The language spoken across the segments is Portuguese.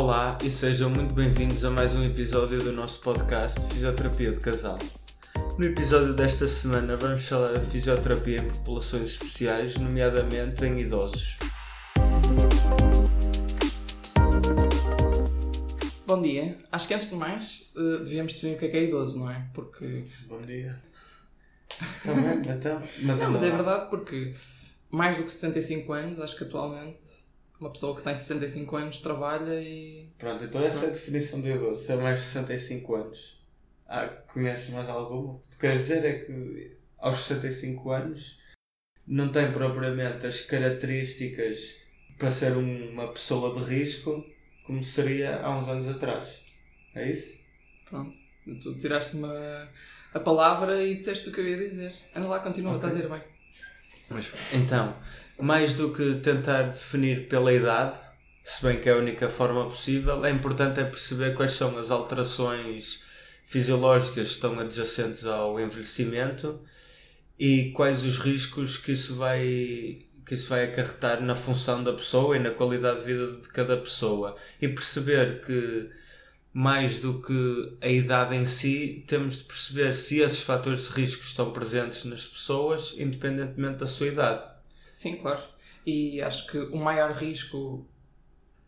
Olá e sejam muito bem-vindos a mais um episódio do nosso podcast Fisioterapia de Casal. No episódio desta semana vamos falar da fisioterapia em populações especiais, nomeadamente em idosos. Bom dia. Acho que antes de mais eh, devíamos definir o que é que é idoso, não é? Porque. Bom dia. Também, então. Mas, Não, mas é verdade porque mais do que 65 anos, acho que atualmente uma pessoa que tem 65 anos trabalha e. Pronto, então essa é a definição de idoso, ser mais de 65 anos. Ah, conheces mais alguma? O que tu queres dizer é que aos 65 anos não tem propriamente as características para ser uma pessoa de risco como seria há uns anos atrás. É isso? Pronto. Tu tiraste-me a, a palavra e disseste o que eu ia dizer. Anda lá, continua, Ok. estás a dizer bem. Mas, então, mais do que tentar definir pela idade, se bem que é a única forma possível, é importante é perceber quais são as alterações fisiológicas que estão adjacentes ao envelhecimento e quais os riscos que isso vai que isso vai acarretar na função da pessoa e na qualidade de vida de cada pessoa e perceber que mais do que a idade em si, temos de perceber se esses fatores de risco estão presentes nas pessoas, independentemente da sua idade. Sim, claro. E acho que o maior risco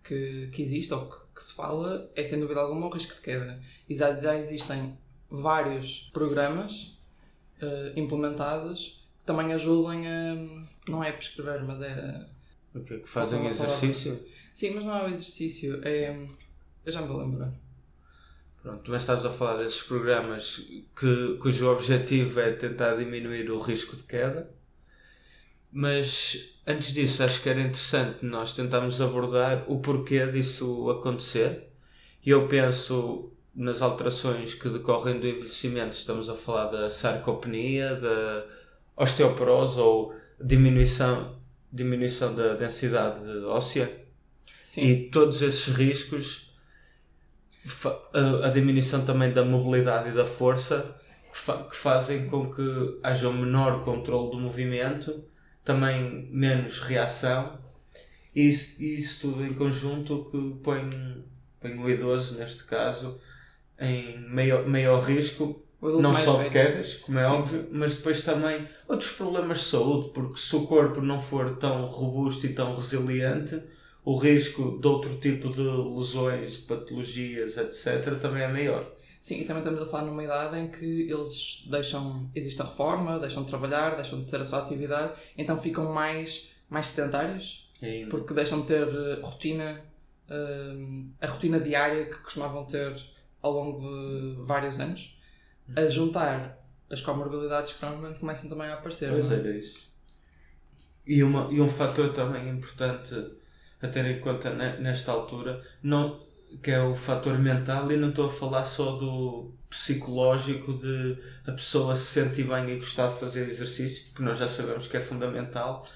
que, que existe, ou que, que se fala, é sem dúvida alguma o risco de queda. E já, já existem vários programas eh, implementados que também ajudem a. Não é prescrever, mas é. O que que fazem Falta uma exercício? Sim, mas não é o exercício, é. Eu já me vou lembrar. Pronto, mas estamos a falar desses programas que, cujo objetivo é tentar diminuir o risco de queda. Mas antes disso, acho que era interessante nós tentarmos abordar o porquê disso acontecer. E eu penso nas alterações que decorrem do envelhecimento, estamos a falar da sarcopenia, da osteoporose ou diminuição, diminuição da densidade óssea. Sim, E todos esses riscos, a, a diminuição também da mobilidade e da força, que, fa- que fazem com que haja um menor controle do movimento, também menos reação, e isso, isso tudo em conjunto que põe, põe o idoso, neste caso, em maior, maior risco, não só de quedas, como é Sim. óbvio, mas depois também outros problemas de saúde, porque se o corpo não for tão robusto e tão resiliente, o risco de outro tipo de lesões, patologias, etc., também é maior. Sim, e também estamos a falar numa idade em que eles deixam, existe a reforma, deixam de trabalhar, deixam de ter a sua atividade, então ficam mais, mais sedentários, Ainda. porque deixam de ter eh, rotina, eh, a rotina diária que costumavam ter ao longo de vários anos, a juntar as comorbilidades que normalmente começam também a aparecer. Pois não é? era isso. E, uma, e um fator também importante a ter em conta ne- nesta altura, não, que é o fator mental, e não estou a falar só do psicológico de a pessoa se sentir bem e gostar de fazer exercício, que nós já sabemos que é fundamental,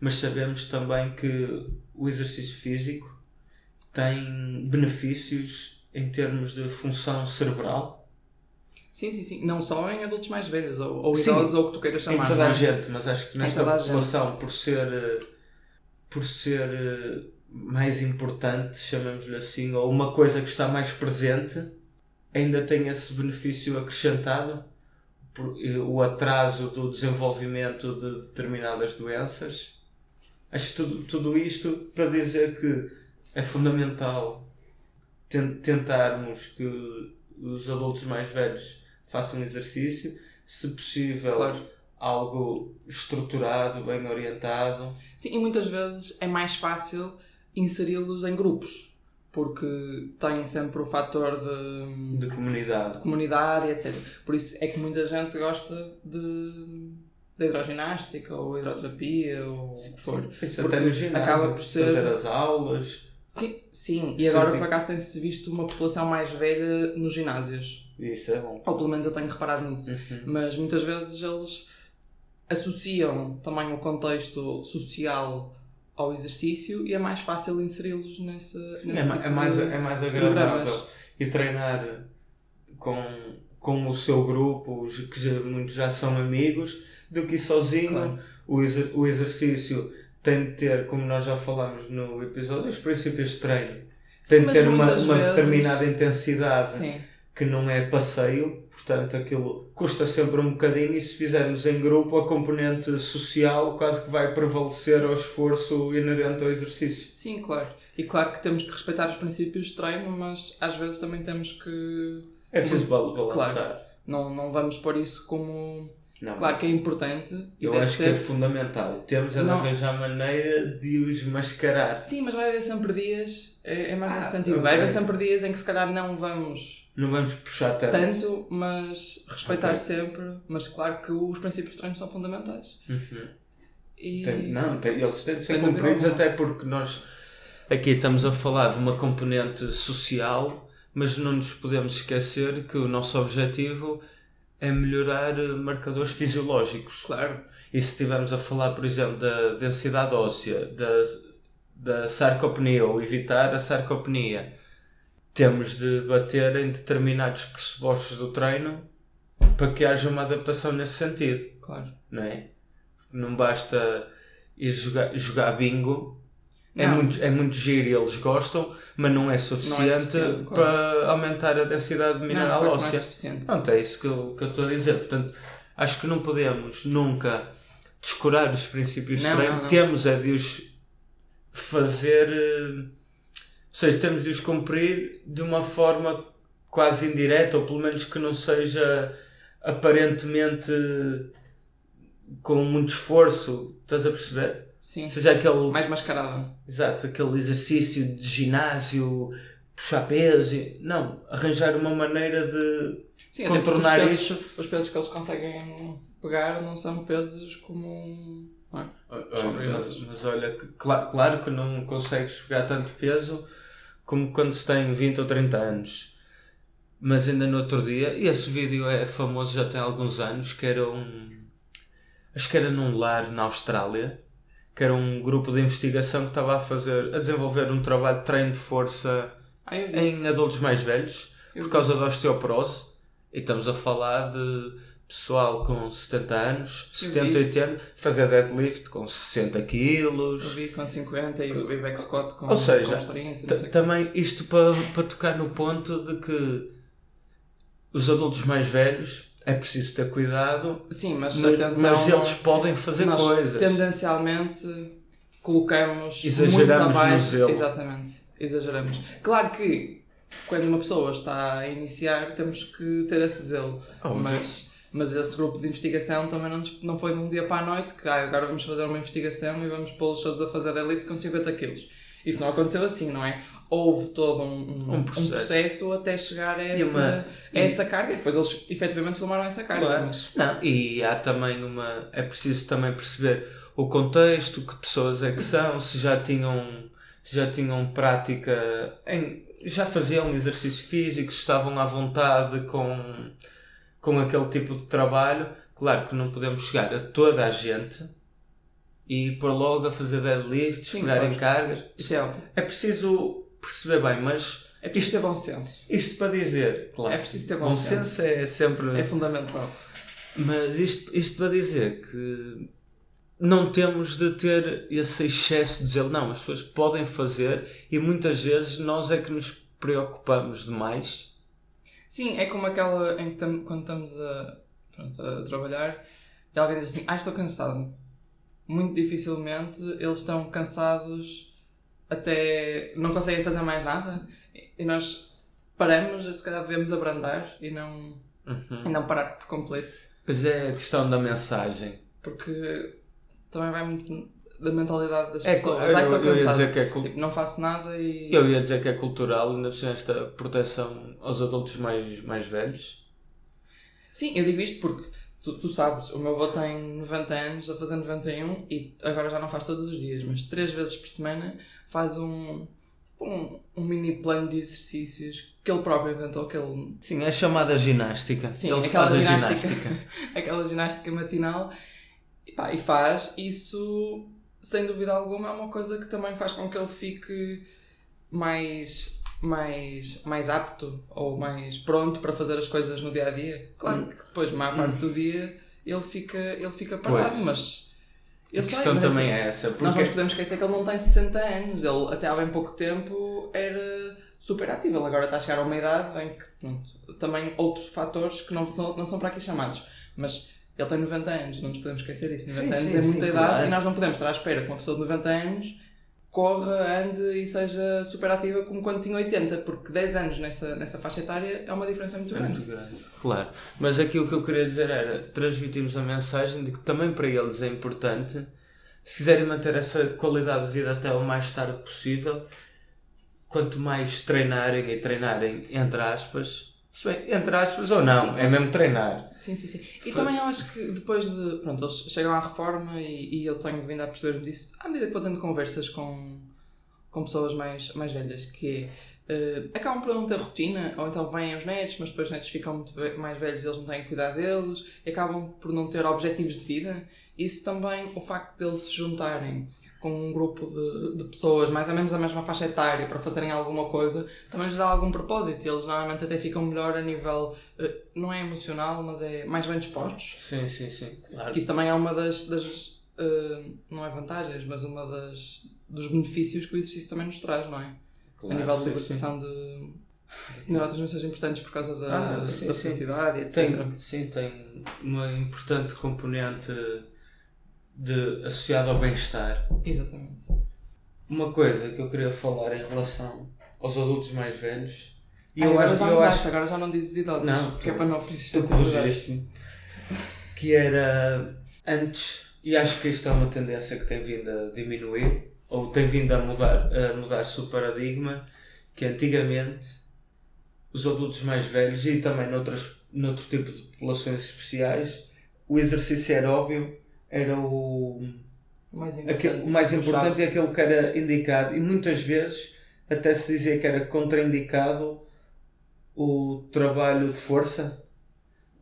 mas sabemos também que o exercício físico tem benefícios em termos de função cerebral Sim, sim, sim. Não só em adultos mais velhos, ou, ou Sim. idosos, ou o que tu queiras chamar. em toda a é? gente, mas acho que nesta população, por ser, por ser eh, mais importante, chamemos-lhe assim, ou uma coisa que está mais presente, ainda tem esse benefício acrescentado, por, o atraso do desenvolvimento de determinadas doenças. Acho que tudo, tudo isto para dizer que é fundamental ten- tentarmos que os adultos mais velhos façam exercício, se possível Claro. algo estruturado, bem orientado. Sim, e muitas vezes é mais fácil inseri-los em grupos, porque têm sempre o fator de, de comunidade. de comunidade, etc. Por isso é que muita gente gosta de, de hidroginástica ou hidroterapia ou o que for. Isso Porque até no ginásio, acaba por ser- fazer as aulas, Sim, sim. e Sim, agora tem- por acaso tem-se visto uma população mais velha nos ginásios. isso é bom. Ou pelo menos eu tenho reparado nisso. Uhum. Mas muitas vezes eles associam também o contexto social ao exercício e é mais fácil inseri-los nesse, Sim, nesse é, tipo é mais, de- é mais de agradável. programas. E treinar com, com o seu grupo, que já, muitos já são amigos, do que sozinho. Claro. O, exer- o exercício tem de ter, como nós já falámos no episódio, os princípios de treino. tem de mas ter uma, uma vezes- determinada intensidade Sim. Que não é passeio, portanto aquilo custa sempre um bocadinho e se fizermos em grupo a componente social quase que vai prevalecer ao esforço inerente ao exercício. Sim, claro. E claro que temos que respeitar os princípios de treino, mas às vezes também temos que. É preciso bal- balançar. Não, não vamos pôr isso como. Não, Claro que é importante. eu acho ser... que é fundamental. Temos de Não. arranjar maneira de os mascarar. Sim, mas vai haver sempre dias. É, é mais Ah, nesse sentido. ok. Vai haver sempre dias em que se calhar não vamos Não vamos puxar tanto. tanto, mas respeitar Ok. sempre. Mas claro que os princípios de treino são fundamentais. Uhum. E... Tem- não, tem- eles têm de ser cumpridos até porque nós aqui estamos a falar de uma componente social, mas não nos podemos esquecer que o nosso objetivo é melhorar eh, marcadores fisiológicos. Claro. E se estivermos a falar, por exemplo, da densidade óssea, da, da sarcopenia ou evitar a sarcopenia, temos de bater em determinados pressupostos do treino para que haja uma adaptação nesse sentido Claro. não é? Não basta ir jogar, jogar bingo. É Não. muito, é muito giro e eles gostam, mas não é suficiente, suficiente, claro. para aumentar a densidade mineral não, claro que não é óssea. suficiente. Pronto, é isso que eu, que eu estou a dizer. Portanto, acho que não podemos nunca descurar os princípios de Não, treino. não, não. Temos é de os fazer. eh, Ou seja, temos de os cumprir de uma forma quase indireta, ou pelo menos que não seja aparentemente com muito esforço. Estás a perceber? Sim. Ou seja, aquele. Mais mascarado. Exato, aquele exercício de ginásio, puxar peso. Não, arranjar uma maneira de Sim, contornar os pesos, isso. Os pesos que eles conseguem pegar não são pesos como. Mas, mas olha, cla- claro que não consegues pegar tanto peso como quando se tem 20 ou 30 anos. Mas ainda no outro dia, e esse vídeo é famoso já tem alguns anos, que era um. Acho que era num lar na Austrália, que era um grupo de investigação que estava a fazer, a desenvolver um trabalho de treino de força Ah, em adultos mais velhos, Eu por vi. causa da osteoporose. E estamos a falar de pessoal com 70 anos, Eu 70, vi isso. 80, fazer deadlift com 60 Eu quilos. vi com 50 e o back squat com, Ou seja, com os 30. não T- sei o quê. Também isto para, para tocar no ponto de que os adultos mais velhos é preciso ter cuidado, Sim, mas, mas, atenção. mas eles podem fazer nós coisas. tendencialmente colocamos Exageramos muito abaixo. no zelo. Exatamente, exageramos. Claro que quando uma pessoa está a iniciar temos que ter esse zelo, Óbvio. mas, mas esse grupo de investigação também não, não foi de um dia para a noite que ah, agora vamos fazer uma investigação e vamos pô-los todos a fazer elite com 50 quilos. Isso não aconteceu assim, não é? Houve todo um, um, Um um processo. processo. até chegar a E essa, uma- a essa carga e depois eles efetivamente filmaram essa carga. Claro. Mas, Não, e há também uma. É preciso também perceber o contexto, que pessoas é que são, se já tinham, já tinham prática em. já faziam exercício físico, se estavam à vontade com, com aquele tipo de trabalho. Claro que não podemos chegar a toda a gente e pôr logo a fazer deadlifts, Sim, pegar em cargas. isso é óbvio. É preciso perceber bem, mas É preciso ter bom senso. isto para dizer, claro, É preciso ter bom, bom senso. senso é sempre. É fundamental. Mas isto, isto para dizer que não temos de ter esse excesso de dizer não, as pessoas podem fazer e muitas vezes nós é que nos preocupamos demais. Sim, é como aquela em que tam- quando estamos a, pronto, a trabalhar e alguém diz assim, ah, estou cansado. Muito dificilmente eles estão cansados até não conseguem fazer mais nada e nós paramos, se calhar devemos abrandar e não, e não parar por completo. Pois é a questão da mensagem. Porque também vai muito da mentalidade das É, pessoas. eu, eu, eu ia dizer que é cul- Tipo, não faço nada e. eu ia dizer que é cultural, ainda por cima esta proteção aos adultos mais, mais velhos. Sim, eu digo isto porque tu, tu sabes, o meu avô tem 90 anos, a fazer 91 e agora já não faz todos os dias, mas três vezes por semana faz um, tipo um, um mini plano de exercícios que ele próprio inventou, que ele, Sim, é chamada ginástica. Sim, Ele aquela faz ginástica. ginástica. aquela ginástica matinal e, pá, e faz isso sem dúvida alguma é uma coisa que também faz com que ele fique mais mais, mais apto ou mais pronto para fazer as coisas no dia a dia. Claro que depois, a maior parte do dia, ele fica, ele fica parado, Pois. mas Eu a sei, questão mas também assim, é essa. Nós não Porque nos podemos esquecer que ele não tem 60 anos. Ele até há bem pouco tempo era super ativo. Ele agora está a chegar a uma idade em que, pronto, também outros fatores que não, não, não são para aqui chamados. Mas ele tem 90 anos, não nos podemos esquecer disso. 90 Sim, anos sim, é sim, muita idade claro. e nós não podemos estar à espera que uma pessoa de 90 anos corra, ande e seja super ativa como quando tinha 80, porque 10 anos nessa, nessa faixa etária é uma diferença muito É grande. muito grande. Claro. Mas aqui o que eu queria dizer era transmitirmos a mensagem de que também para eles é importante, se quiserem manter essa qualidade de vida até o mais tarde possível, quanto mais treinarem e treinarem, entre aspas, se bem, entre aspas ou não, Sim, é mesmo treinar. Sim, sim, sim. E Foi- também eu acho que depois de. Pronto, eles chegam à reforma e, e eu tenho vindo a perceber-me disso à medida que vou tendo conversas com, com pessoas mais, mais velhas, que eh, acabam por não ter rotina, ou então vêm os netos, mas depois os netos ficam muito mais velhos e eles não têm que cuidar deles, e acabam por não ter objetivos de vida. Isso também, o facto deles se juntarem com um grupo de, de pessoas mais ou menos da mesma faixa etária para fazerem alguma coisa, também lhes dá algum propósito. e Eles normalmente até ficam melhor a nível, eh, não é emocional, mas é mais bem dispostos. Sim, sim, sim. Claro. Que isso também é uma das, das eh, não é vantagens, mas uma das dos benefícios que o exercício também nos traz, não é? Claro, a nível de sim, libertação de neurotransmissores importantes por causa da, Ah, sim, da sim. felicidade, etc. Tem, sim, tem uma importante componente de, associada ao bem-estar. Exatamente. Uma coisa que eu queria falar em relação aos adultos mais velhos. E Ah, eu agora acho, já eu mudaste, acho agora já não dizes idosos. Não, que é para não tu corrigiste-me. Que era antes, e acho que isto é uma tendência que tem vindo a diminuir, ou tem vindo a mudar, a mudar-se o paradigma, que antigamente os adultos mais velhos e também noutras, noutro tipo de populações especiais, o exercício aeróbio era o, O mais importante. Aquele- o mais importante é aquele que era indicado e muitas vezes até se dizia que era contraindicado o trabalho de força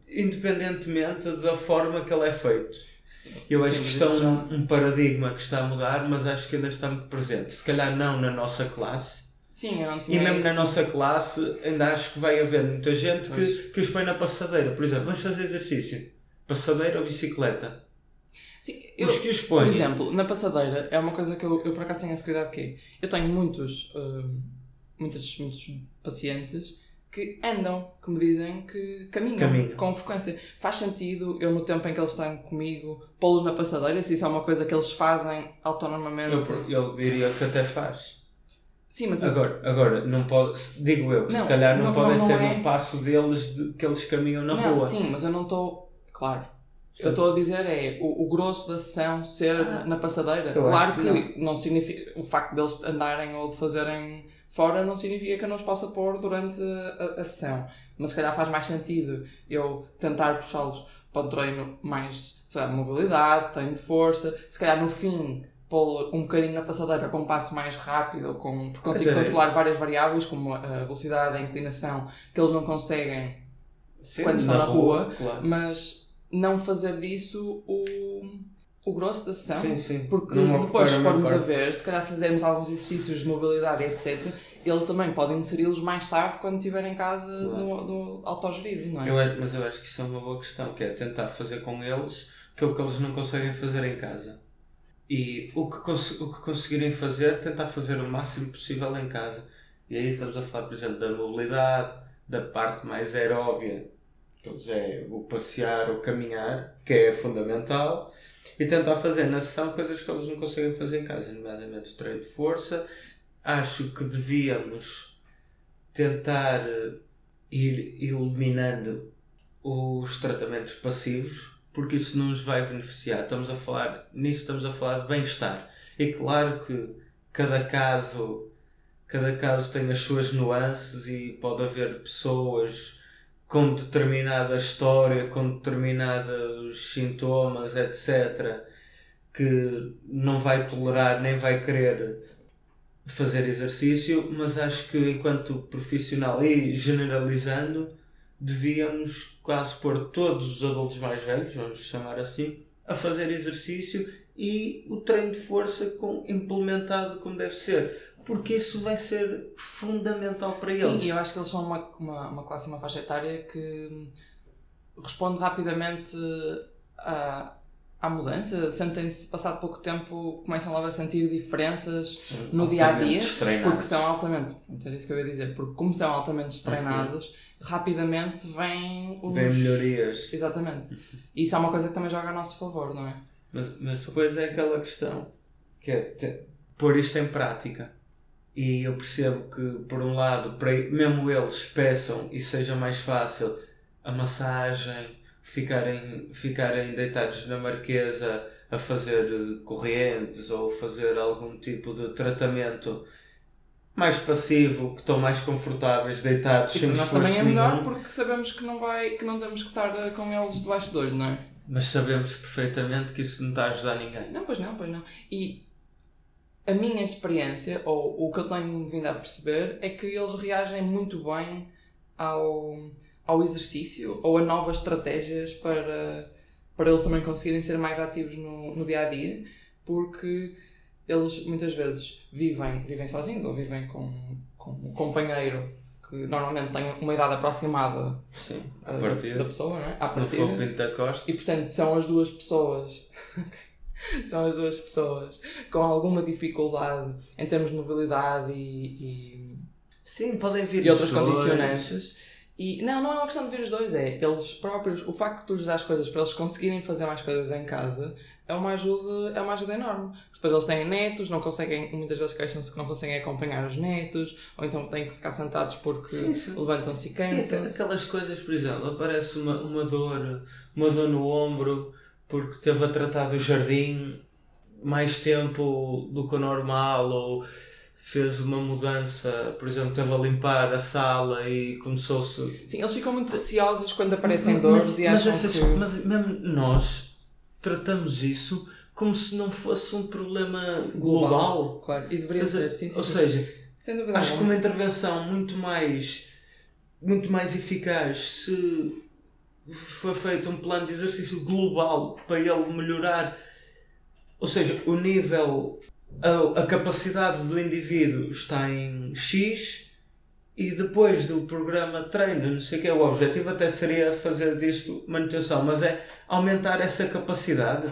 independentemente da forma que ele é feito. Sim. Eu acho que é já- um, um paradigma que está a mudar, mas acho que ainda está muito presente. Se calhar não na nossa classe, Sim, eu não e tinha mesmo na isso. nossa classe ainda acho que vai haver muita gente que, que os põe na passadeira. Por exemplo, vamos fazer exercício. Passadeira ou bicicleta? Sim, eu, os que os por põem. exemplo, na passadeira é uma coisa que eu, eu por acaso tenho esse cuidado que é, eu tenho muitos, hum, muitos, muitos pacientes que andam, que me dizem que caminham, Caminham. com frequência. Faz sentido eu no tempo em que eles estão comigo pô-los na passadeira, se isso é uma coisa que eles fazem autonomamente. Eu, eu diria que até faz. Sim, mas isso- Agora, agora não pode, digo eu, que se Não, calhar não, não- podem não ser é- no passo deles de, que eles caminham na não, rua. sim, mas eu não estou. Claro. Eu estou a dizer é o, o grosso da sessão ser Ah, na passadeira. Claro que, que não. significa. O facto deles andarem ou de fazerem fora não significa que eu não os possa pôr durante a, a sessão. Mas se calhar faz mais sentido eu tentar puxá-los para o treino mais, sei lá, de mobilidade, treino de força. Se calhar no fim pô um bocadinho na passadeira com um passo mais rápido, ou com, porque consigo é controlar isso. várias variáveis, como a velocidade, a inclinação, que eles não conseguem Sim, quando estão na rua, claro. mas não fazer disso o, o grosso da sessão. Sim, sim. Porque Não depois, se a formos a ver, se calhar se lhe dermos alguns exercícios de mobilidade, etc., eles também podem inseri-los mais tarde quando estiver em casa Claro. do, do autogerido, não é? Eu mas eu acho que isso é uma boa questão, que é tentar fazer com eles aquilo que eles não conseguem fazer em casa. E o que, o que conseguirem fazer, tentar fazer o máximo possível em casa. E aí estamos a falar, por exemplo, da mobilidade, da parte mais aeróbia, eles é o passear ou caminhar, que é fundamental, e tentar fazer na sessão coisas que eles não conseguem fazer em casa, nomeadamente o treino de força. Acho que devíamos tentar eh, ir eliminando os tratamentos passivos, porque isso não nos vai beneficiar. Estamos a falar, nisso estamos a falar de bem-estar. E claro que cada caso, cada caso tem as suas nuances e pode haver pessoas com determinada história, com determinados sintomas, etc., que não vai tolerar nem vai querer fazer exercício, mas acho que enquanto profissional e generalizando, devíamos quase pôr todos os adultos mais velhos, vamos chamar assim, a fazer exercício e o treino de força com, implementado como deve ser. Porque isso vai ser fundamental para Sim, eles. e eu acho que eles são uma, uma, uma classe, uma faixa etária que responde rapidamente à, à mudança? Sentem-se, passado pouco tempo, começam logo a sentir diferenças São no dia a dia? Porque são altamente, pronto, era isso que eu ia dizer, porque como são altamente treinados, rapidamente vêm os... Vêm melhorias. Exatamente. E isso é uma coisa que também joga a nosso favor, não é? Mas, mas depois é aquela questão que é te- pôr isto em prática. E eu percebo que, por um lado, para mesmo eles peçam e seja mais fácil a massagem, ficarem, ficarem deitados na marquesa a fazer eh, correntes ou fazer algum tipo de tratamento mais passivo, que estão mais confortáveis, deitados E sem para nós também é esforço melhor porque sabemos que não, vai, que não temos que estar eh, com eles debaixo do olho, não é? Mas sabemos perfeitamente que isso não está a ajudar ninguém. Não, pois não, pois não. E a minha experiência, ou o que eu tenho vindo a perceber, é que eles reagem muito bem ao, ao exercício ou a novas estratégias para, para eles também conseguirem ser mais ativos no, no dia a dia, porque eles muitas vezes vivem, vivem sozinhos ou vivem com, com um companheiro que normalmente tem uma idade aproximada Sim, eh, à da, pessoa, não é? À Se não partida. for o Pinto da Costa. E portanto são as duas pessoas são as duas pessoas com alguma dificuldade em termos de mobilidade e, Sim, podem vir e, e outras dois. condicionantes. E não, não é uma questão de vir os dois, é eles próprios, o facto de tu lhes dar as coisas para eles conseguirem fazer mais coisas em casa é uma ajuda, é uma ajuda enorme. Depois eles têm netos, não conseguem, muitas vezes queixam-se que não conseguem acompanhar os netos, ou então têm que ficar sentados porque levantam-se e E cansam-se. aqu- aquelas coisas, por exemplo, aparece uma, uma dor, uma dor no ombro porque teve a tratar do jardim mais tempo do que o normal ou fez uma mudança, por exemplo, teve a limpar a sala e começou-se Sim, eles ficam muito receosos quando aparecem Mas- dores e mas acham essas- que... mas mesmo nós tratamos isso como se não fosse um problema global. Claro, e deveria a- ser, sim, sim. Ou sim. seja, acho que uma intervenção muito mais muito mais eficaz se for feito um plano de exercício global para ele melhorar ou seja, o nível a, a capacidade do indivíduo está em X e depois do programa treino, não sei o que é o objetivo até seria fazer disto manutenção, mas é aumentar essa capacidade.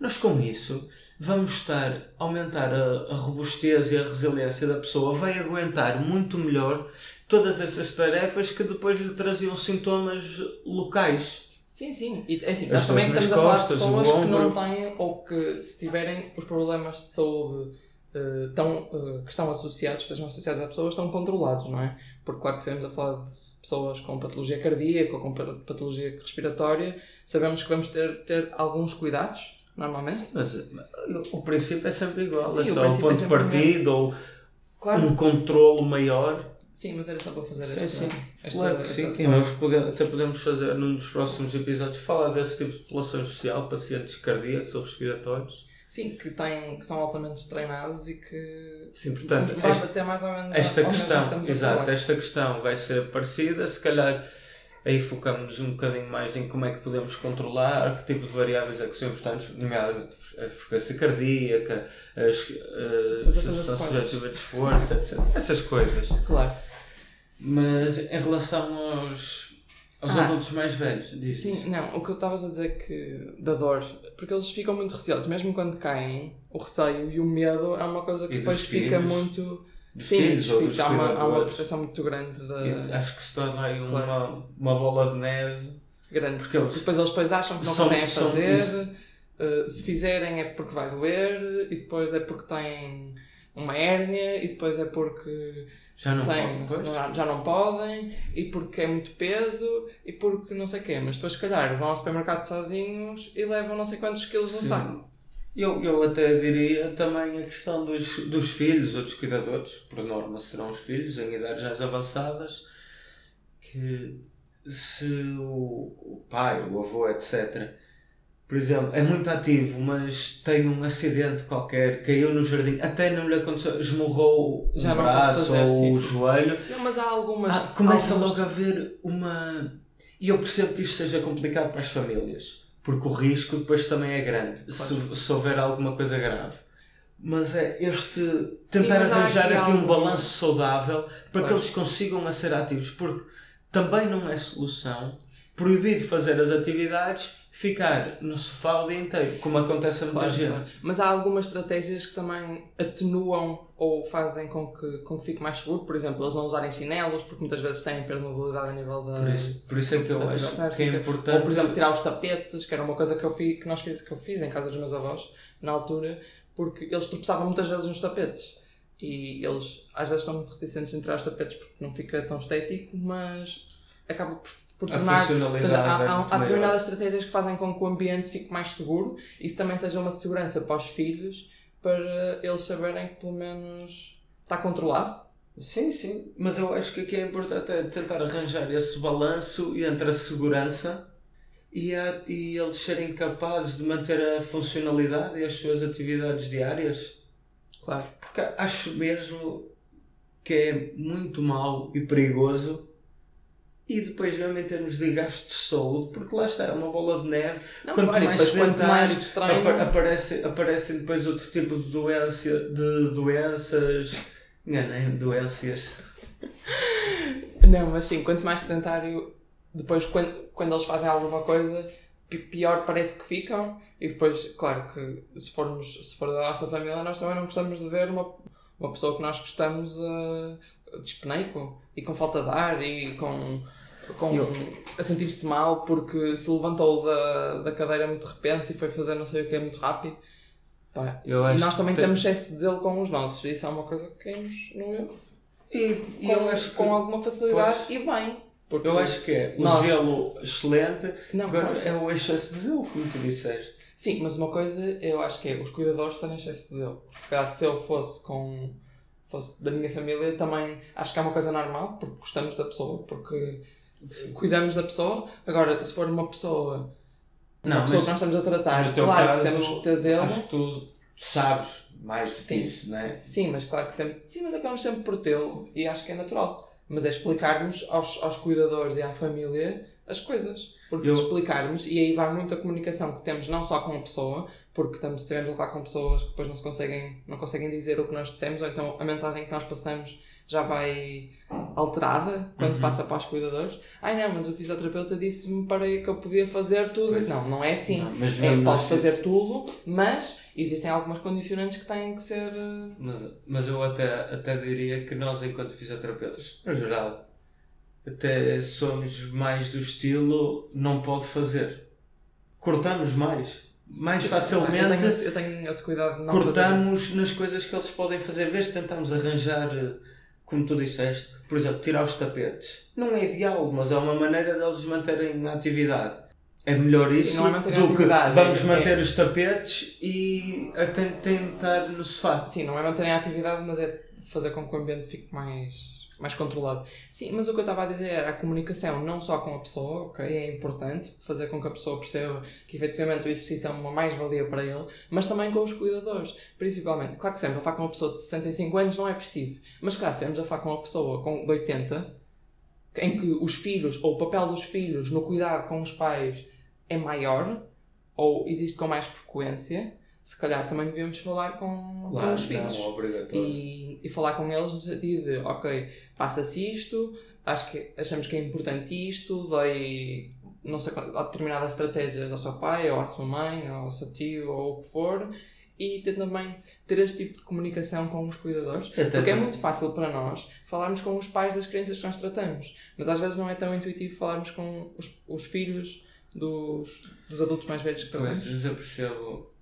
Nós com isso vamos estar a aumentar a, a robustez e a resiliência da pessoa, vai aguentar muito melhor todas essas tarefas que depois lhe traziam sintomas locais. Sim, sim. E é assim, As nós também estamos nas a falar de costas, pessoas que não têm ou que se tiverem os problemas de saúde eh, tão, eh, que estão associados, estejam associados a pessoas, estão controlados, não é? Porque claro que se estamos a falar de pessoas com patologia cardíaca ou com pa- patologia respiratória, sabemos que vamos ter, ter alguns cuidados, normalmente. Mas eh, o princípio é sempre igual, Sim, é o só um princípio ponto é de o partida ou Claro. um controlo maior. Sim, mas era só para fazer Sim, esta, sim. esta, Claro que esta sim. E nós pode- até podemos fazer num dos próximos episódios falar desse tipo de população social, pacientes cardíacos ou respiratórios. Sim, que, têm, que são altamente treinados e que Sim, portanto, esta- até mais ou menos Esta questão, exato, esta questão vai ser parecida, se calhar aí focamos um bocadinho mais em como é que podemos controlar, que tipo de variáveis é que são importantes, nomeadamente a frequência cardíaca, as, eh, Todas se as são coisas. sujetivas de esforço, etc. Essas coisas. Claro. Mas em relação aos, aos Ah, adultos mais velhos, diz Sim, não, o que eu estavas a dizer que da dor, porque eles ficam muito receosos, mesmo quando caem, o receio e o medo é uma coisa que E depois fica muito. Dos Sim, filhos ou dos Há uma, há uma proteção muito grande da. E acho que se torna aí uma, Claro. uma bola de neve, grande. porque eles Depois eles depois acham que não São- conseguem fazer, isso. eh, se fizerem é porque vai doer, e depois é porque têm uma hérnia, e depois é porque já não têm, podem. já, já não podem, e porque é muito peso, e porque não sei o quê. Mas depois, se calhar, vão ao supermercado sozinhos e levam não sei quantos quilos no saco. Eu, eu até diria também a questão dos, dos filhos ou dos cuidadores, por norma serão os filhos em idades mais avançadas, que se o, o pai, o avô, etc., por exemplo, é muito ativo, mas tem um acidente qualquer, caiu no jardim, até não lhe aconteceu, esmurrou Já o braço ou sim, o sim. joelho, Não, mas há algumas. ah, começa algumas- logo a haver uma. E eu percebo que isto seja complicado para as famílias, porque o risco depois também é grande, se, se houver alguma coisa grave. Mas é este. tentar há arranjar aqui aqui, um balanço saudável para que eles consigam a ser ativos, porque também não é solução proibir de fazer as atividades, ficar no sofá o dia inteiro, como acontece a muita Claro, gente. claro. Mas há algumas estratégias que também atenuam ou fazem com que, com que fique mais seguro. Por exemplo, eles não usarem chinelos, porque muitas vezes têm perda de mobilidade a nível da. Por isso, por isso é que eu acho que é importante. Ou, por exemplo, tirar os tapetes, que era uma coisa que, eu fiz, que, nós fiz, que eu fiz em casa dos meus avós, na altura, porque eles tropeçavam muitas vezes nos tapetes. E eles às vezes estão muito reticentes em tirar os tapetes porque não fica tão estético, mas acaba por, por A tornar. Ou seja, há, é há, muito há determinadas estratégias que fazem com que o ambiente fique mais seguro e isso também seja uma segurança para os filhos para eles saberem que pelo menos está controlado. Sim, sim. Mas eu acho que aqui é importante é tentar arranjar esse balanço entre a segurança e, a, e eles serem capazes de manter a funcionalidade e as suas atividades diárias. Claro. Porque acho mesmo que é muito mau e perigoso. E depois mesmo em termos de gasto de saúde, porque lá está, é uma bola de neve. Não, Quanto claro, mais depois quanto mais sedentário, estranho. apa- aparece, aparecem depois outro tipo de, doença, de doenças. Enganei-me, doenças. Não, mas sim, quanto mais sedentário, depois quando, quando eles fazem alguma coisa, pi- pior parece que ficam. E depois, claro que se formos, se for da nossa família, nós também não gostamos de ver uma, uma pessoa que nós gostamos a despeneico e com falta de ar e com, com Eu- a sentir-se mal porque se levantou da, da cadeira muito de repente e foi fazer não sei o que muito rápido. Pá, E nós também que tem- temos excesso de zelo com os nossos, e isso é uma coisa que caímos no erro. E, Com, eu acho que, com alguma facilidade e bem. Porque eu acho que é o Nós- zelo excelente, Não, agora é o excesso de zelo, como tu disseste. Sim, mas uma coisa eu acho que é os cuidadores têm excesso de zelo. Porque se calhar se eu fosse com fosse da minha família também acho que é uma coisa normal porque gostamos da pessoa, porque cuidamos da pessoa. Agora, se for uma pessoa, uma Não, pessoa mas que nós estamos a tratar, claro caso, que temos que ter zelo. acho que tu sabes mais do que isso, não é? Sim, mas claro que temos. Sim, mas acabamos sempre por tê-lo e acho que é natural. Mas é explicarmos aos, aos cuidadores e à família as coisas. Porque Eu- se explicarmos, e aí vai muito a comunicação que temos não só com a pessoa, porque estamos, estivemos a falar com pessoas que depois não, se conseguem, não conseguem dizer o que nós dissemos, ou então a mensagem que nós passamos já vai alterada quando Uhum. passa para os cuidadores. Ai não, mas o fisioterapeuta disse-me para que eu podia fazer tudo. Pois. Não, não é assim. Não, mas É, podes nós- fazer tudo, mas existem algumas condicionantes que têm que ser. eh, Mas, mas eu até, até diria que nós, enquanto fisioterapeutas, no geral, até somos mais do estilo não pode fazer. Cortamos mais. Mais Eu tenho, facilmente eu tenho esse cuidado cortamos nas coisas que eles podem fazer. Vês, tentamos arranjar, eh, como tu disseste, por exemplo, tirar os tapetes. Não é ideal, mas é uma maneira deles manterem na atividade. É melhor isso é manter a do que vamos é- manter os tapetes e a ten- tentar no sofá. Sim, não é manterem a atividade, mas é fazer com que o ambiente fique mais, mais controlado. Sim, mas o que eu estava a dizer era a comunicação, não só com a pessoa, ok? É importante fazer com que a pessoa perceba que efetivamente o exercício é uma mais-valia para ele, mas também com os cuidadores, principalmente. Claro que sempre a falar com uma pessoa de 65 anos não é preciso, mas claro, sempre a falar com uma pessoa com de 80, em que os filhos, ou o papel dos filhos no cuidado com os pais é maior, ou existe com mais frequência, se calhar também devemos falar com, com os filhos. não. E, e falar com eles no sentido de, ok, passa-se isto, acho que achamos que é importante isto, dei não sei determinadas estratégias ao seu pai, ou à sua mãe, ou ao seu tio, ou o que for, e ter também ter este tipo de comunicação com os cuidadores, Até porque é muito fácil para nós falarmos com os pais das crianças que nós tratamos, mas às vezes não é tão intuitivo falarmos com os, os filhos dos, dos adultos mais velhos que tratamos. mas eu percebo.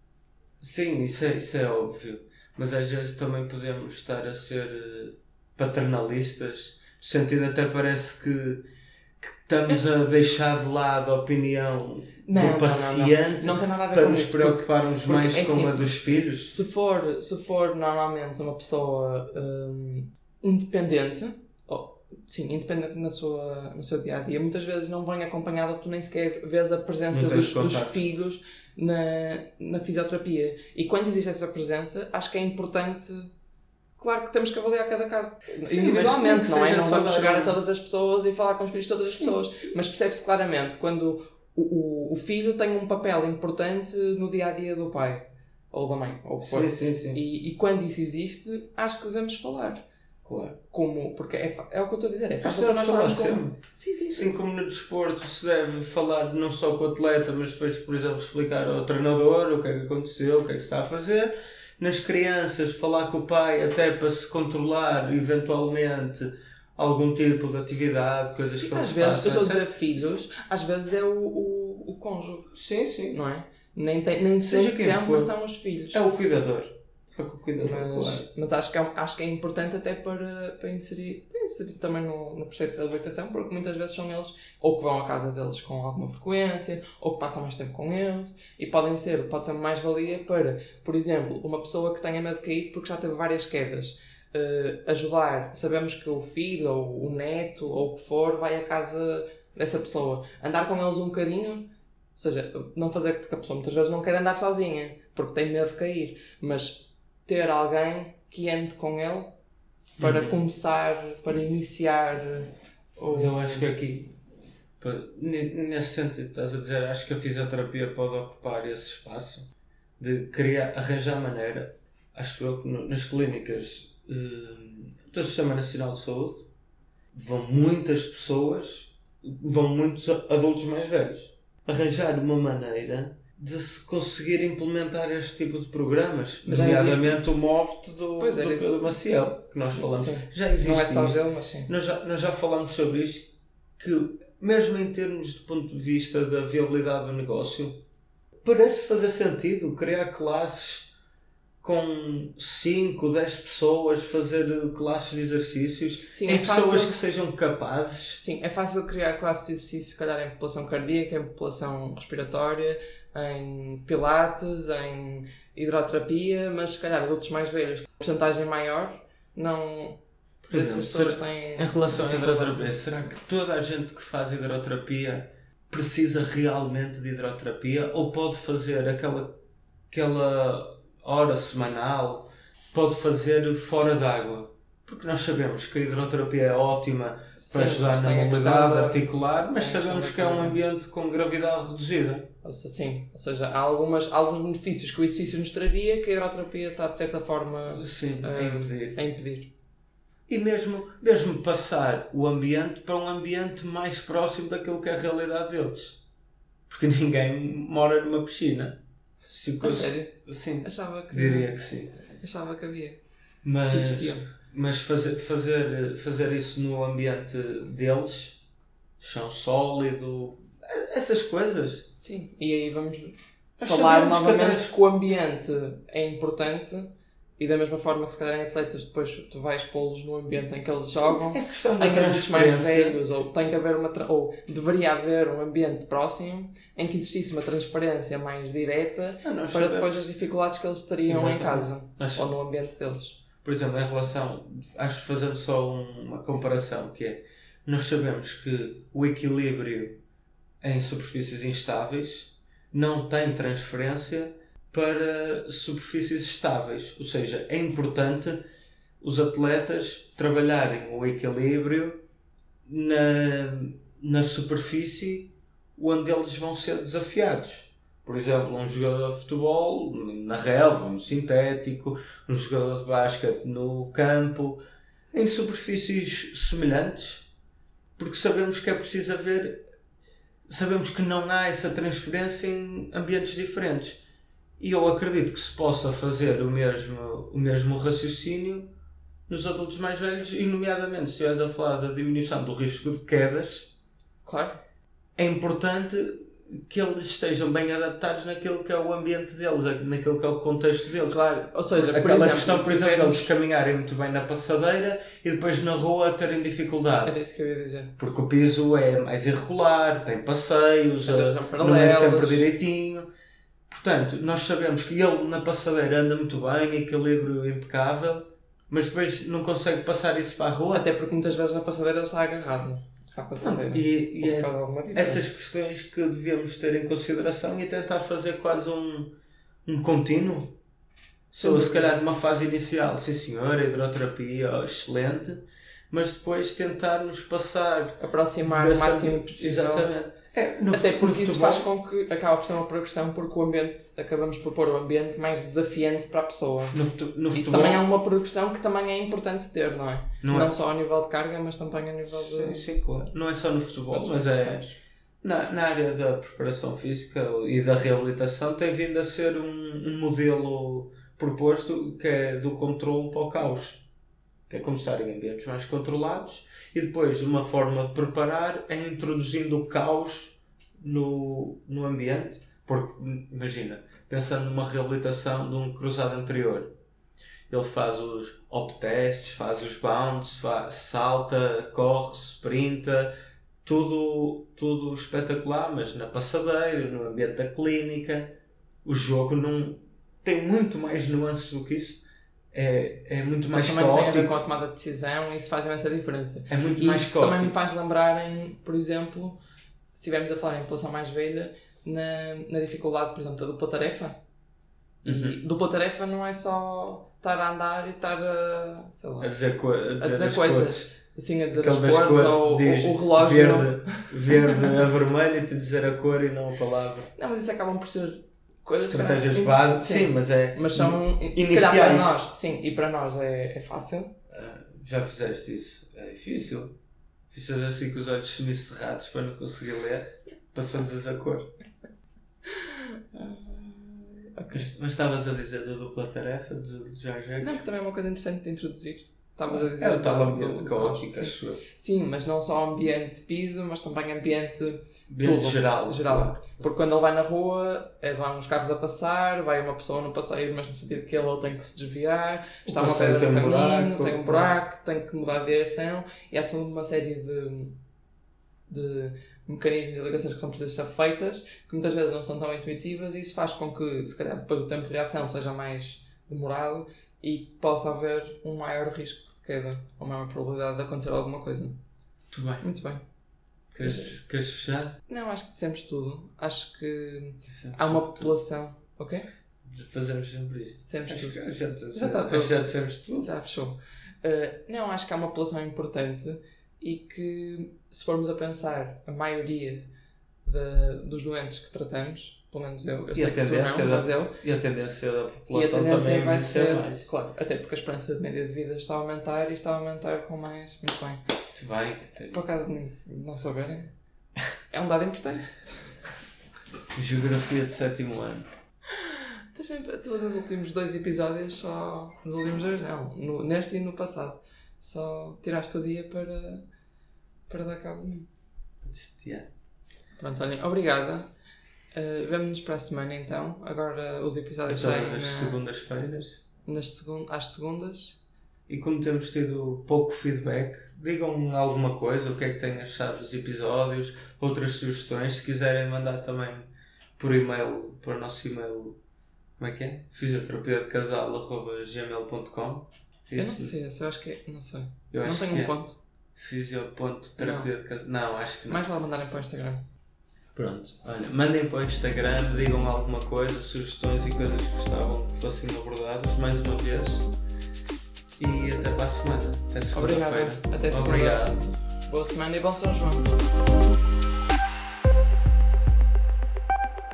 Sim, isso é, isso é óbvio. Mas às vezes também podemos estar a ser eh, paternalistas, no sentido até parece que, que estamos a deixar de lado a opinião Não, não, do não, paciente Não tem nada a ver para com nos isso. porque- preocuparmos porque mais é com a assim, dos filhos. Se for, se for normalmente uma pessoa hum, independente, sim, independente na sua, no seu dia a dia, muitas vezes não vem acompanhada, tu nem sequer vês a presença dos, dos filhos na, na fisioterapia. E quando existe essa presença, acho que é importante. Claro que temos que avaliar cada caso Sim, individualmente, não é? Não vamos chegar a todas as pessoas e falar com os filhos de todas as Sim. pessoas, mas percebe-se claramente quando o, o, o filho tem um papel importante no dia a dia do pai ou da mãe, ou o que for. sim, sim. E, e quando isso existe, acho que devemos falar. Claro. Como, porque é, é o que eu estou a dizer, é fácil Mas para nós devemos falar falarmos com... sempre. Sim, sim, sim. Assim como no desporto se deve falar não só com o atleta, mas depois, por exemplo, explicar ao treinador o que é que aconteceu, o que é que se está a fazer. Nas crianças, falar com o pai até para se controlar eventualmente algum tipo de atividade, coisas que eles Às vezes, eu façam. estou a dizer filhos, às vezes é o, o, o cônjuge, Sim, sim. não é? Nem, tem, nem Seja quem sempre for. são os filhos. É o cuidador. É o cuidador, Mas, claro. mas acho, que é, acho que é importante até para, para, inserir, para inserir também no, no processo de habilitação, porque muitas vezes são eles ou que vão à casa deles com alguma frequência, ou que passam mais tempo com eles, e podem ser, pode ser mais valia para, por exemplo, uma pessoa que tenha medo de cair porque já teve várias quedas. eh, ajudar, sabemos que o filho ou o neto ou o que for vai à casa dessa pessoa, andar com eles um bocadinho, ou seja, não fazer porque a pessoa muitas vezes não quer andar sozinha porque tem medo de cair, mas ter alguém que ande com ele para Uhum. começar, para iniciar o... Mas eu acho que aqui, nesse sentido, estás a dizer, acho que a fisioterapia pode ocupar esse espaço de criar, arranjar maneira, acho eu que nas clínicas eh, do Sistema Nacional de Saúde vão muitas pessoas, vão muitos adultos mais velhos. Arranjar uma maneira de se conseguir implementar este tipo de programas, Mas já nomeadamente o MOVT do, Pois, do. Pedro Maciel, que nós falamos. Sim. Já existe Não é só isto. dele, mas sim. Nós já, nós já falámos sobre isto, que mesmo em termos de ponto de vista da viabilidade do negócio, parece fazer sentido criar classes com 5, 10 pessoas, fazer classes de exercícios Sim, em é pessoas fácil, que sejam capazes. sim, é fácil criar classes de exercício, se calhar em população cardíaca, em população respiratória, em pilates, em hidroterapia, mas se calhar adultos mais velhos, porcentagem maior, não... Por exemplo, pessoas têm... Em relação à hidroterapia, será que toda a gente que faz hidroterapia precisa realmente de hidroterapia ou pode fazer aquela, aquela hora semanal, pode fazer fora d'água? Porque nós sabemos que a hidroterapia é ótima Sim, para ajudar na mobilidade da- articular, mas sabemos que é um ambiente com gravidade reduzida. Sim, ou seja, há, algumas, alguns benefícios que o exercício nos traria que a hidroterapia está de certa forma Sim, a impedir. a impedir. E mesmo, mesmo passar o ambiente para um ambiente mais próximo daquilo que é a realidade deles. Porque ninguém mora numa piscina. Se A sério? Sim, Achava que, diria que sim. achava que havia. Que Mas, existiam. Mas fazer, fazer, fazer isso no ambiente deles, chão sólido, essas coisas. Sim, e aí vamos Nós falar que novamente trans- que o ambiente é importante e da mesma forma que se calhar em atletas depois tu vais pô-los no ambiente em que eles jogam, É questão da em adultos mais velhos, ou tem que haver uma ou deveria haver um ambiente próximo em que existisse uma transferência mais direta Ah, para sabemos. depois as dificuldades que eles teriam em Exatamente. casa Nós- ou no ambiente deles. Por exemplo, em relação, acho fazendo só um- uma comparação, que é, nós sabemos que o equilíbrio em superfícies instáveis não tem transferência para superfícies estáveis. Ou seja, é importante os atletas trabalharem o equilíbrio na, na superfície onde eles vão ser desafiados. Por exemplo, um jogador de futebol na relva, no sintético, um jogador de basquete no campo, em superfícies semelhantes, porque sabemos que é preciso haver, sabemos que não há essa transferência em ambientes diferentes. E eu acredito que se possa fazer o mesmo, o mesmo raciocínio nos adultos mais velhos, e nomeadamente se estiveres a falar da diminuição do risco de quedas, Claro. é importante que eles estejam bem adaptados naquilo que é o ambiente deles, naquilo que é o contexto deles. Claro. Ou seja, por Aquela exemplo, questão, por exemplo, tivermos- deles caminharem muito bem na passadeira e depois na rua terem dificuldade. Era isso que eu ia dizer. Porque o piso é mais irregular, tem passeios, vezes eh, não é sempre direitinho. Portanto, nós sabemos que ele na passadeira anda muito bem, equilíbrio impecável, mas depois não consegue passar isso para a rua. Até porque muitas vezes na passadeira ele está agarrado à passadeira. E, e é essas questões que devíamos ter em consideração e tentar fazer quase um, um contínuo. Só se calhar numa fase inicial, sim senhor, a hidroterapia, oh, excelente, mas depois tentarmos passar aproximar o máximo possível. Exatamente. É, no Até porque no isso futebol- faz com que acaba por ser uma progressão porque o ambiente, acabamos por pôr o ambiente mais desafiante para a pessoa. No, futu- no Isso futebol. também é uma progressão que também é importante ter, não é? Não Não, é? só a nível de carga, mas também a nível de. Sim, sim, claro. Não é só no futebol, mas é. Na, na área da preparação física e da reabilitação tem vindo a ser um, um modelo proposto que é do controle para o caos. Que é começar em ambientes mais controlados e depois uma forma de preparar é introduzindo o caos no, no ambiente. Porque, imagina, pensando numa reabilitação de um cruzado anterior, ele faz os op tests, faz os bounds, fa- salta, corre, sprinta, tudo, tudo espetacular, mas na passadeira, no ambiente da clínica, o jogo não tem muito mais nuances do que isso. É, é muito mais Mas também tem a ver caótico. com a tomada de decisão e isso faz imensa diferença. É muito E mais isso também me caótico. faz lembrar, em, por exemplo, se estivermos a falar em população mais velha, na, na dificuldade, por exemplo, da dupla tarefa. Uhum. dupla tarefa não é só estar a andar e estar a, sei lá, A dizer, co- a dizer, dizer as coisas. cores. assim, a dizer Aquele as cores, cores ou diz o, relógio. não- verde, verde a vermelho e te dizer a cor e não a palavra. Não, mas isso acabam por ser coisas Estratégias básicas, sim, mas é. Mas são, Iniciais. para nós, sim, e para nós é, é fácil. Ah, Já fizeste isso? É difícil. Se estás assim com os olhos semicerrados para não conseguir ler, passamos a cor. Ok. Mas, mas estavas a dizer da dupla tarefa de Jorge Jacques? Não, que também é uma coisa interessante de introduzir. Estavas a dizer É o tal ambiente do- caótico, sim. acho eu. Sim, mas não só ambiente piso, mas também ambiente Ambiente Tudo. geral. geral. claro. Porque quando ele vai na rua, é, vão uns carros a passar, vai uma pessoa no passeio, mas no sentido que ele, tem que se desviar, O está uma pedra no tem um caminho, buraco. tem um buraco, tem que mudar de direção, e há toda uma série de, de mecanismos e ligações que são precisas ser feitas, que muitas vezes não são tão intuitivas, e isso faz com que, se calhar, depois o tempo de reação seja mais demorado e possa haver um maior risco de queda, ou maior probabilidade de acontecer alguma coisa. Muito bem. Muito bem. Queres, queres fechar? Não, acho que dissemos tudo. Acho que Dissemos há uma tudo. população. Ok? Fazemos sempre isto. Dissemos Acho tudo. que já, já, Já acho tudo. que já dissemos tudo. Já fechou. Uh, não, acho que há uma população importante e que, se formos a pensar, a maioria da- dos doentes que tratamos, pelo menos eu, eu E sei a que tu tendência não, da- mas eu, E a tendência da população tendência também é vai ser, mais. claro, até porque a esperança de média de vida está a aumentar e está a aumentar com mais. Muito bem. Muito bem. Por acaso não- saberem, é um dado importante. Geografia de sétimo ano. Tu nos últimos dois episódios, só. Nos últimos dois, não. No, neste e no passado. Só tiraste o dia para. para dar cabo de mim. Yeah. Pronto, olhem, obrigada. Uh, Vemo-nos para a semana então. Agora os episódios Todas saem as na- segundas-feiras. nas segun às segundas. E como temos tido pouco feedback, digam alguma coisa, o que é que têm achado dos episódios, outras sugestões, se quiserem mandar também por e-mail, para o nosso e-mail, como é que é? fisioterapia-de-casal.gmail.com Eu não sei se esse, eu acho que é. Não sei. Eu não tenho um é. ponto. Fisio.terapia de casal. Não, acho que não. Mais vale mandarem para o Instagram. Pronto, olha, mandem para o Instagram, digam alguma coisa, sugestões e coisas que gostavam que fossem abordadas mais uma vez. E até para a semana. Até segunda-feira. Até segunda. Obrigado. Boa semana e bom São João.